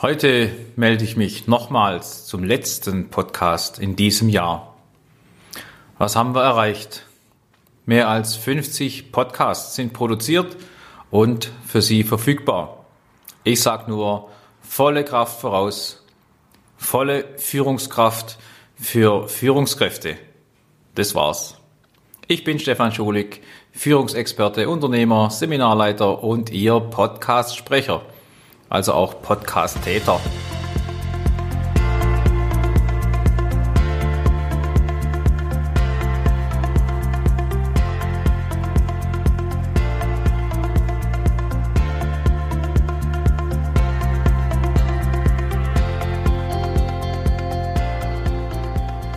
Heute melde ich mich nochmals zum letzten Podcast in diesem Jahr. Was haben wir erreicht? Mehr als 50 Podcasts sind produziert und für Sie verfügbar. Ich sage nur volle Kraft voraus, volle Führungskraft für Führungskräfte. Das war's. Ich bin Stefan Schulig, Führungsexperte, Unternehmer, Seminarleiter und Ihr Podcast-Sprecher also auch Podcast-Täter.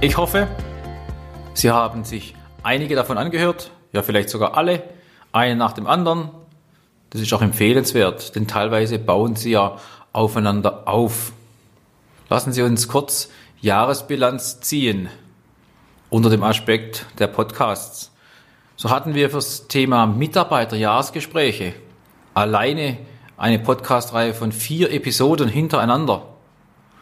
Ich hoffe, Sie haben sich einige davon angehört, ja vielleicht sogar alle, einen nach dem anderen, das ist auch empfehlenswert, denn teilweise bauen sie ja aufeinander auf. Lassen Sie uns kurz Jahresbilanz ziehen unter dem Aspekt der Podcasts. So hatten wir fürs Thema Mitarbeiterjahresgespräche alleine eine Podcastreihe von vier Episoden hintereinander.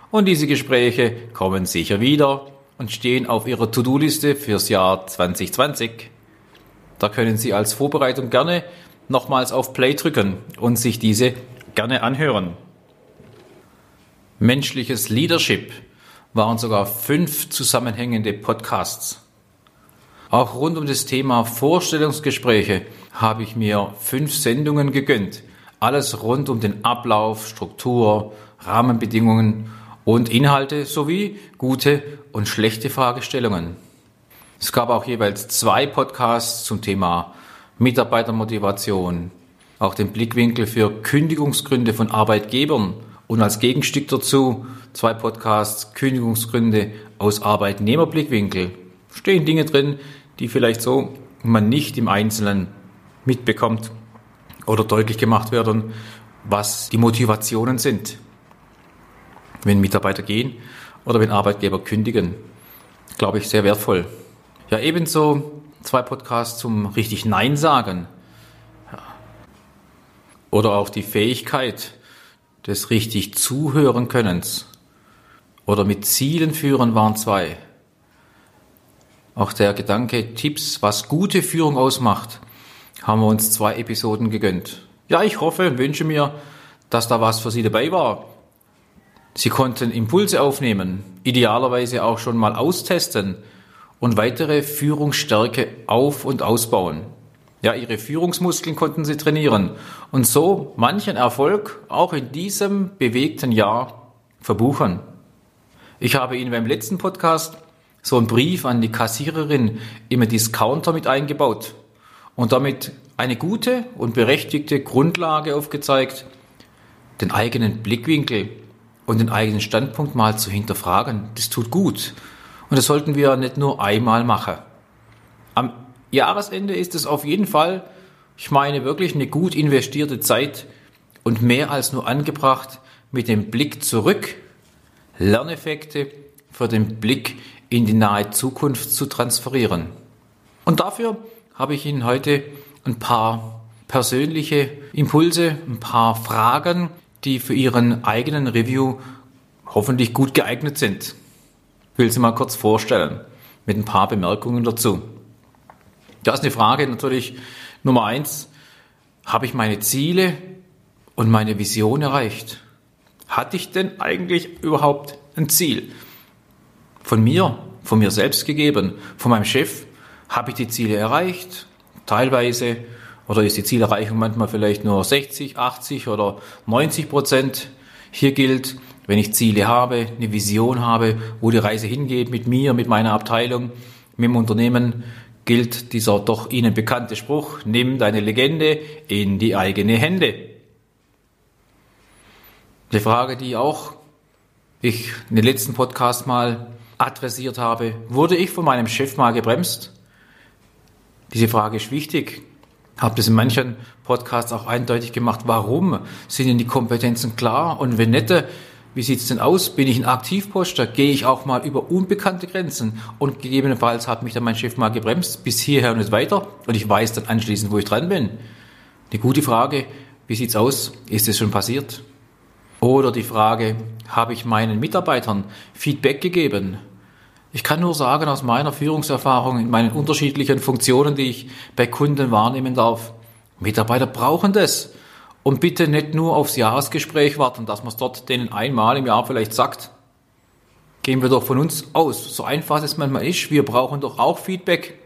Und diese Gespräche kommen sicher wieder und stehen auf Ihrer To-Do-Liste fürs Jahr 2020. Da können Sie als Vorbereitung gerne nochmals auf Play drücken und sich diese gerne anhören. Menschliches Leadership waren sogar fünf zusammenhängende Podcasts. Auch rund um das Thema Vorstellungsgespräche habe ich mir fünf Sendungen gegönnt. Alles rund um den Ablauf, Struktur, Rahmenbedingungen und Inhalte sowie gute und schlechte Fragestellungen. Es gab auch jeweils zwei Podcasts zum Thema Mitarbeitermotivation, auch den Blickwinkel für Kündigungsgründe von Arbeitgebern und als Gegenstück dazu zwei Podcasts Kündigungsgründe aus Arbeitnehmerblickwinkel. Stehen Dinge drin, die vielleicht so man nicht im Einzelnen mitbekommt oder deutlich gemacht werden, was die Motivationen sind, wenn Mitarbeiter gehen oder wenn Arbeitgeber kündigen. Glaube ich sehr wertvoll. Ja, ebenso zwei Podcasts zum richtig Nein sagen. Oder auch die Fähigkeit des richtig Zuhören Könnens. Oder mit Zielen führen waren zwei. Auch der Gedanke Tipps, was gute Führung ausmacht, haben wir uns zwei Episoden gegönnt. Ja, ich hoffe und wünsche mir, dass da was für Sie dabei war. Sie konnten Impulse aufnehmen, idealerweise auch schon mal austesten, und weitere Führungsstärke auf- und ausbauen. Ja, ihre Führungsmuskeln konnten sie trainieren und so manchen Erfolg auch in diesem bewegten Jahr verbuchen. Ich habe Ihnen beim letzten Podcast so einen Brief an die Kassiererin im Discounter mit eingebaut und damit eine gute und berechtigte Grundlage aufgezeigt, den eigenen Blickwinkel und den eigenen Standpunkt mal zu hinterfragen. Das tut gut und das sollten wir nicht nur einmal machen. Am Jahresende ist es auf jeden Fall, ich meine wirklich eine gut investierte Zeit und mehr als nur angebracht, mit dem Blick zurück Lerneffekte für den Blick in die nahe Zukunft zu transferieren. Und dafür habe ich Ihnen heute ein paar persönliche Impulse, ein paar Fragen, die für Ihren eigenen Review hoffentlich gut geeignet sind will sie mal kurz vorstellen mit ein paar Bemerkungen dazu. Da ist eine Frage natürlich Nummer eins. Habe ich meine Ziele und meine Vision erreicht? Hatte ich denn eigentlich überhaupt ein Ziel? Von mir, von mir selbst gegeben, von meinem Chef, habe ich die Ziele erreicht? Teilweise oder ist die Zielerreichung manchmal vielleicht nur 60, 80 oder 90 Prozent? Hier gilt, wenn ich Ziele habe, eine Vision habe, wo die Reise hingeht mit mir, mit meiner Abteilung, mit dem Unternehmen, gilt dieser doch Ihnen bekannte Spruch, nimm deine Legende in die eigene Hände. Die Frage, die auch ich in den letzten Podcast mal adressiert habe, wurde ich von meinem Chef mal gebremst? Diese Frage ist wichtig. Ich habe das in manchen Podcasts auch eindeutig gemacht. Warum sind denn die Kompetenzen klar? Und wenn nicht, wie sieht's denn aus? Bin ich ein Aktivposter? Gehe ich auch mal über unbekannte Grenzen? Und gegebenenfalls hat mich dann mein Chef mal gebremst, bis hierher und nicht weiter. Und ich weiß dann anschließend, wo ich dran bin. Eine gute Frage. Wie sieht's aus? Ist es schon passiert? Oder die Frage, habe ich meinen Mitarbeitern Feedback gegeben? Ich kann nur sagen, aus meiner Führungserfahrung in meinen unterschiedlichen Funktionen, die ich bei Kunden wahrnehmen darf, Mitarbeiter brauchen das. Und bitte nicht nur aufs Jahresgespräch warten, dass man es dort denen einmal im Jahr vielleicht sagt. Gehen wir doch von uns aus. So einfach es manchmal ist, wir brauchen doch auch Feedback.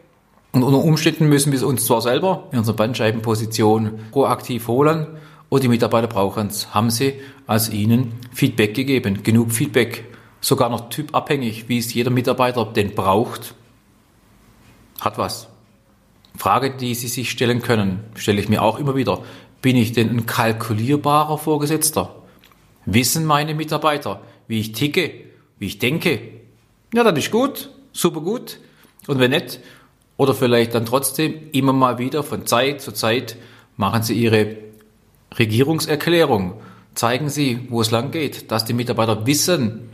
Und unter Umständen müssen wir es uns zwar selber in unserer Bandscheibenposition proaktiv holen, oder die Mitarbeiter brauchen es, haben sie als ihnen Feedback gegeben. Genug Feedback, sogar noch typabhängig, wie es jeder Mitarbeiter denn braucht. Hat was. Frage, die Sie sich stellen können, stelle ich mir auch immer wieder. Bin ich denn ein kalkulierbarer Vorgesetzter? Wissen meine Mitarbeiter, wie ich ticke, wie ich denke? Ja, das ist gut, super gut. Und wenn nicht, oder vielleicht dann trotzdem immer mal wieder von Zeit zu Zeit machen Sie Ihre Regierungserklärung. Zeigen Sie, wo es lang geht, dass die Mitarbeiter wissen,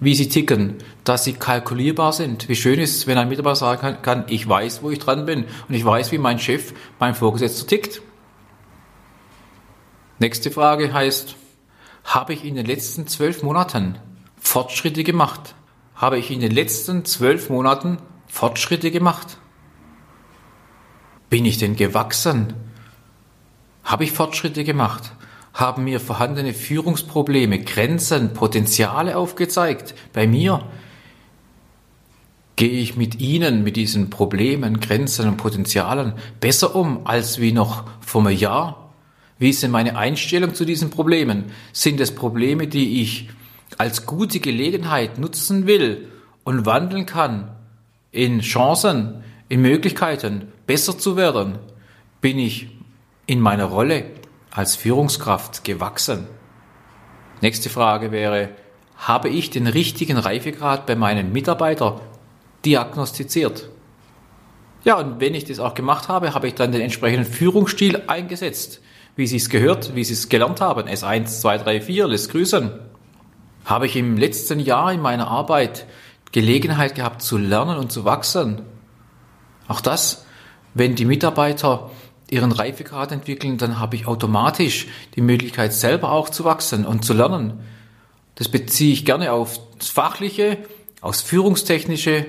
wie sie ticken, dass sie kalkulierbar sind. Wie schön ist es, wenn ein Mitarbeiter sagen kann, ich weiß, wo ich dran bin und ich weiß, wie mein Chef, mein Vorgesetzter tickt. Nächste Frage heißt, habe ich in den letzten zwölf Monaten Fortschritte gemacht? Habe ich in den letzten zwölf Monaten Fortschritte gemacht? Bin ich denn gewachsen? Habe ich Fortschritte gemacht? Haben mir vorhandene Führungsprobleme, Grenzen, Potenziale aufgezeigt? Bei mir? Gehe ich mit Ihnen, mit diesen Problemen, Grenzen und Potenzialen besser um als wie noch vor einem Jahr? Wie ist denn meine Einstellung zu diesen Problemen? Sind es Probleme, die ich als gute Gelegenheit nutzen will und wandeln kann in Chancen, in Möglichkeiten, besser zu werden? Bin ich in meiner Rolle als Führungskraft gewachsen? Nächste Frage wäre, habe ich den richtigen Reifegrad bei meinen Mitarbeitern diagnostiziert? Ja, und wenn ich das auch gemacht habe, habe ich dann den entsprechenden Führungsstil eingesetzt wie sie es gehört, wie sie es gelernt haben. S1, 2, 3, 4, lässt grüßen. Habe ich im letzten Jahr in meiner Arbeit Gelegenheit gehabt zu lernen und zu wachsen? Auch das, wenn die Mitarbeiter ihren Reifegrad entwickeln, dann habe ich automatisch die Möglichkeit, selber auch zu wachsen und zu lernen. Das beziehe ich gerne auf das Fachliche, aufs Führungstechnische,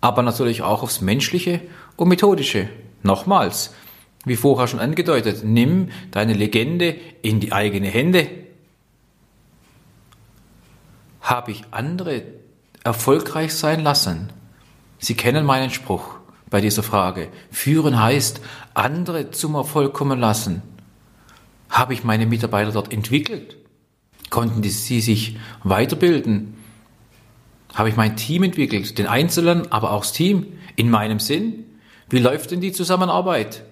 aber natürlich auch aufs Menschliche und Methodische. Nochmals, wie vorher schon angedeutet, nimm deine Legende in die eigene Hände. Habe ich andere erfolgreich sein lassen? Sie kennen meinen Spruch bei dieser Frage. Führen heißt, andere zum Erfolg kommen lassen. Habe ich meine Mitarbeiter dort entwickelt? Konnten sie sich weiterbilden? Habe ich mein Team entwickelt, den Einzelnen, aber auch das Team in meinem Sinn? Wie läuft denn die Zusammenarbeit?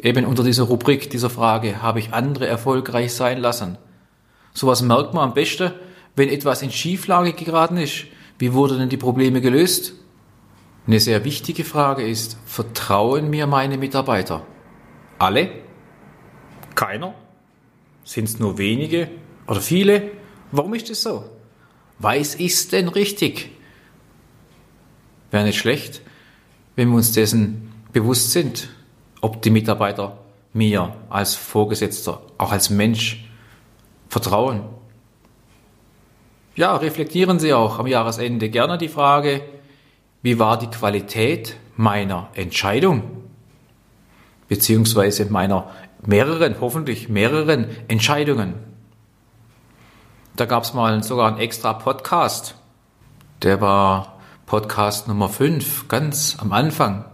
Eben unter dieser Rubrik, dieser Frage, habe ich andere erfolgreich sein lassen? Sowas merkt man am besten, wenn etwas in Schieflage geraten ist. Wie wurden denn die Probleme gelöst? Eine sehr wichtige Frage ist, vertrauen mir meine Mitarbeiter? Alle? Keiner? Sind es nur wenige oder viele? Warum ist es so? Weiß ist denn richtig? Wäre nicht schlecht, wenn wir uns dessen bewusst sind ob die Mitarbeiter mir als Vorgesetzter, auch als Mensch vertrauen. Ja, reflektieren Sie auch am Jahresende gerne die Frage, wie war die Qualität meiner Entscheidung? Beziehungsweise meiner mehreren, hoffentlich mehreren Entscheidungen. Da gab es mal sogar einen extra Podcast. Der war Podcast Nummer 5, ganz am Anfang.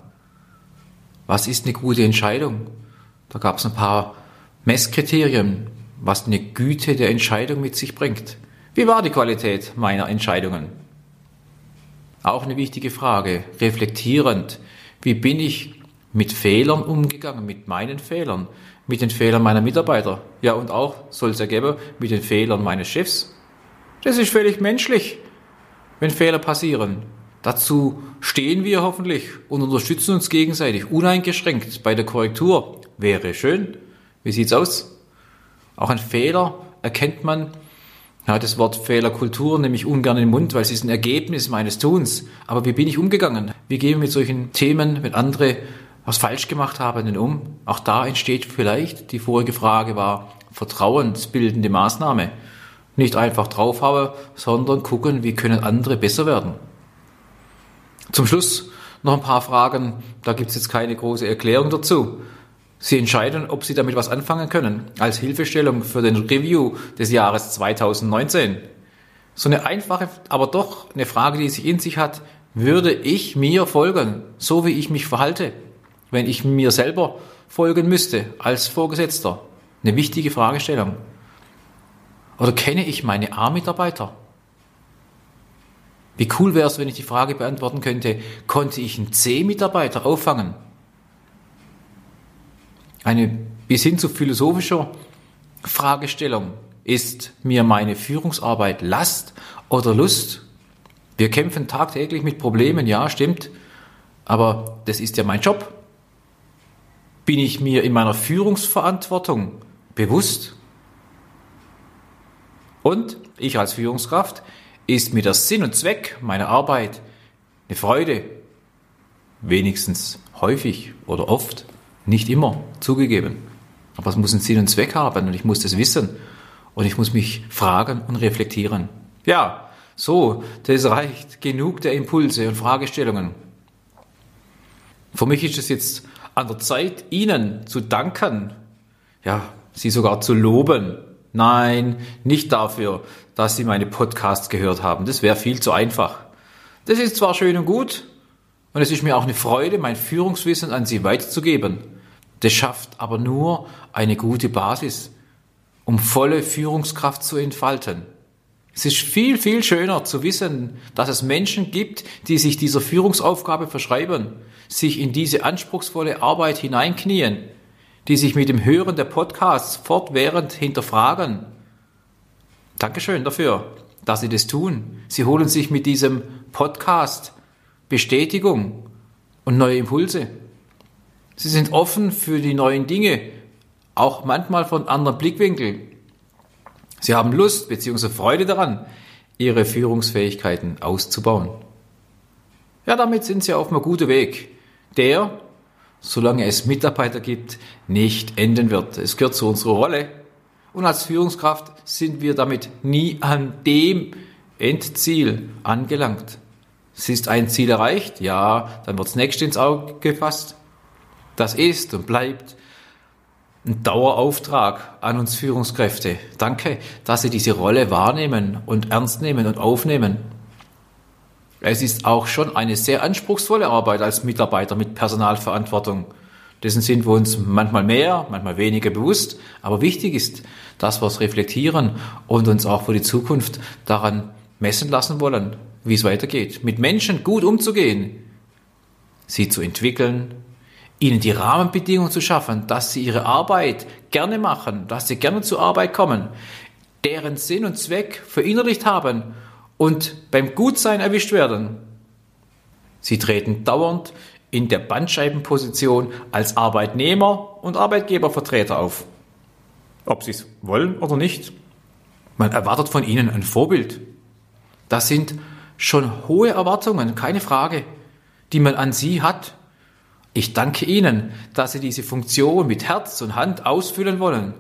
Was ist eine gute Entscheidung? Da gab es ein paar Messkriterien, was eine Güte der Entscheidung mit sich bringt. Wie war die Qualität meiner Entscheidungen? Auch eine wichtige Frage, reflektierend. Wie bin ich mit Fehlern umgegangen, mit meinen Fehlern, mit den Fehlern meiner Mitarbeiter? Ja, und auch, soll es ergeben, mit den Fehlern meines Chefs? Das ist völlig menschlich, wenn Fehler passieren. Dazu stehen wir hoffentlich und unterstützen uns gegenseitig uneingeschränkt bei der Korrektur. Wäre schön. Wie sieht's aus? Auch ein Fehler erkennt man. Ja, das Wort Fehlerkultur nehme ich ungern in den Mund, weil es ist ein Ergebnis meines Tuns. Aber wie bin ich umgegangen? Wie gehen wir mit solchen Themen, wenn andere was falsch gemacht haben, denn um? Auch da entsteht vielleicht, die vorige Frage war, vertrauensbildende Maßnahme. Nicht einfach drauf habe, sondern gucken, wie können andere besser werden. Zum Schluss noch ein paar Fragen, da gibt es jetzt keine große Erklärung dazu. Sie entscheiden, ob Sie damit was anfangen können, als Hilfestellung für den Review des Jahres 2019. So eine einfache, aber doch eine Frage, die sich in sich hat, würde ich mir folgen, so wie ich mich verhalte, wenn ich mir selber folgen müsste als Vorgesetzter? Eine wichtige Fragestellung. Oder kenne ich meine A-Mitarbeiter? Wie cool wäre es, wenn ich die Frage beantworten könnte, konnte ich einen C-Mitarbeiter auffangen? Eine bis hin zu philosophischer Fragestellung. Ist mir meine Führungsarbeit Last oder Lust? Wir kämpfen tagtäglich mit Problemen, ja, stimmt. Aber das ist ja mein Job. Bin ich mir in meiner Führungsverantwortung bewusst? Und ich als Führungskraft, ist mir der Sinn und Zweck meiner Arbeit eine Freude? Wenigstens häufig oder oft, nicht immer zugegeben. Aber es muss einen Sinn und Zweck haben und ich muss das wissen und ich muss mich fragen und reflektieren. Ja, so, das reicht. Genug der Impulse und Fragestellungen. Für mich ist es jetzt an der Zeit, Ihnen zu danken, ja, Sie sogar zu loben. Nein, nicht dafür, dass Sie meine Podcasts gehört haben. Das wäre viel zu einfach. Das ist zwar schön und gut, und es ist mir auch eine Freude, mein Führungswissen an Sie weiterzugeben. Das schafft aber nur eine gute Basis, um volle Führungskraft zu entfalten. Es ist viel, viel schöner zu wissen, dass es Menschen gibt, die sich dieser Führungsaufgabe verschreiben, sich in diese anspruchsvolle Arbeit hineinknien, die sich mit dem Hören der Podcasts fortwährend hinterfragen. Dankeschön dafür, dass Sie das tun. Sie holen sich mit diesem Podcast Bestätigung und neue Impulse. Sie sind offen für die neuen Dinge, auch manchmal von anderen Blickwinkeln. Sie haben Lust bzw. Freude daran, ihre Führungsfähigkeiten auszubauen. Ja, damit sind Sie auf einem guten Weg, der, solange es Mitarbeiter gibt, nicht enden wird. Es gehört zu unserer Rolle. Und als Führungskraft sind wir damit nie an dem Endziel angelangt. Es ist ein Ziel erreicht, ja, dann wird das nächste ins Auge gefasst. Das ist und bleibt ein Dauerauftrag an uns Führungskräfte. Danke, dass Sie diese Rolle wahrnehmen und ernst nehmen und aufnehmen. Es ist auch schon eine sehr anspruchsvolle Arbeit als Mitarbeiter mit Personalverantwortung. Dessen sind wir uns manchmal mehr, manchmal weniger bewusst. Aber wichtig ist, dass wir es reflektieren und uns auch für die Zukunft daran messen lassen wollen, wie es weitergeht. Mit Menschen gut umzugehen, sie zu entwickeln, ihnen die Rahmenbedingungen zu schaffen, dass sie ihre Arbeit gerne machen, dass sie gerne zur Arbeit kommen, deren Sinn und Zweck verinnerlicht haben und beim Gutsein erwischt werden. Sie treten dauernd in der Bandscheibenposition als Arbeitnehmer und Arbeitgebervertreter auf. Ob sie es wollen oder nicht. Man erwartet von ihnen ein Vorbild. Das sind schon hohe Erwartungen, keine Frage, die man an sie hat ich danke Ihnen, dass Sie diese Funktion mit Herz und Hand ausfüllen wollen,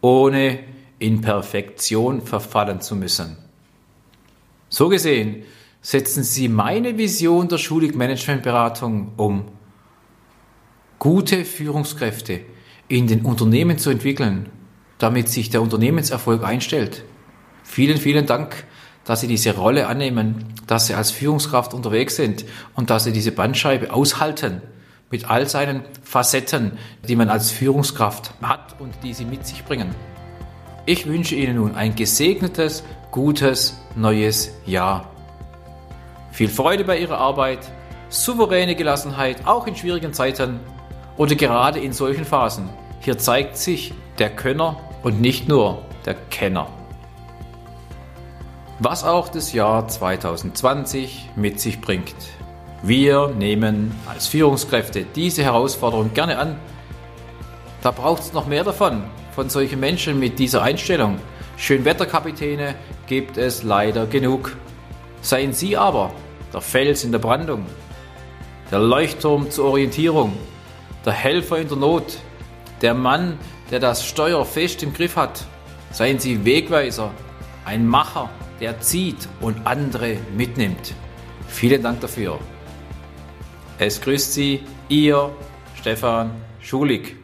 ohne in Perfektion verfallen zu müssen. So gesehen setzen Sie meine Vision der Schulig Managementberatung um. Gute Führungskräfte in den Unternehmen zu entwickeln, damit sich der Unternehmenserfolg einstellt. Vielen, vielen Dank, dass Sie diese Rolle annehmen, dass Sie als Führungskraft unterwegs sind und dass Sie diese Bandscheibe aushalten mit all seinen Facetten, die man als Führungskraft hat und die sie mit sich bringen. Ich wünsche Ihnen nun ein gesegnetes, gutes, neues Jahr. Viel Freude bei Ihrer Arbeit, souveräne Gelassenheit, auch in schwierigen Zeiten oder gerade in solchen Phasen. Hier zeigt sich der Könner und nicht nur der Kenner. Was auch das Jahr 2020 mit sich bringt. Wir nehmen als Führungskräfte diese Herausforderung gerne an. Da braucht es noch mehr davon, von solchen Menschen mit dieser Einstellung. Schönwetterkapitäne gibt es leider genug. Seien Sie aber der Fels in der Brandung, der Leuchtturm zur Orientierung, der Helfer in der Not, der Mann, der das Steuer fest im Griff hat. Seien Sie Wegweiser, ein Macher, der zieht und andere mitnimmt. Vielen Dank dafür. Es grüßt Sie, Ihr Stefan Schulig.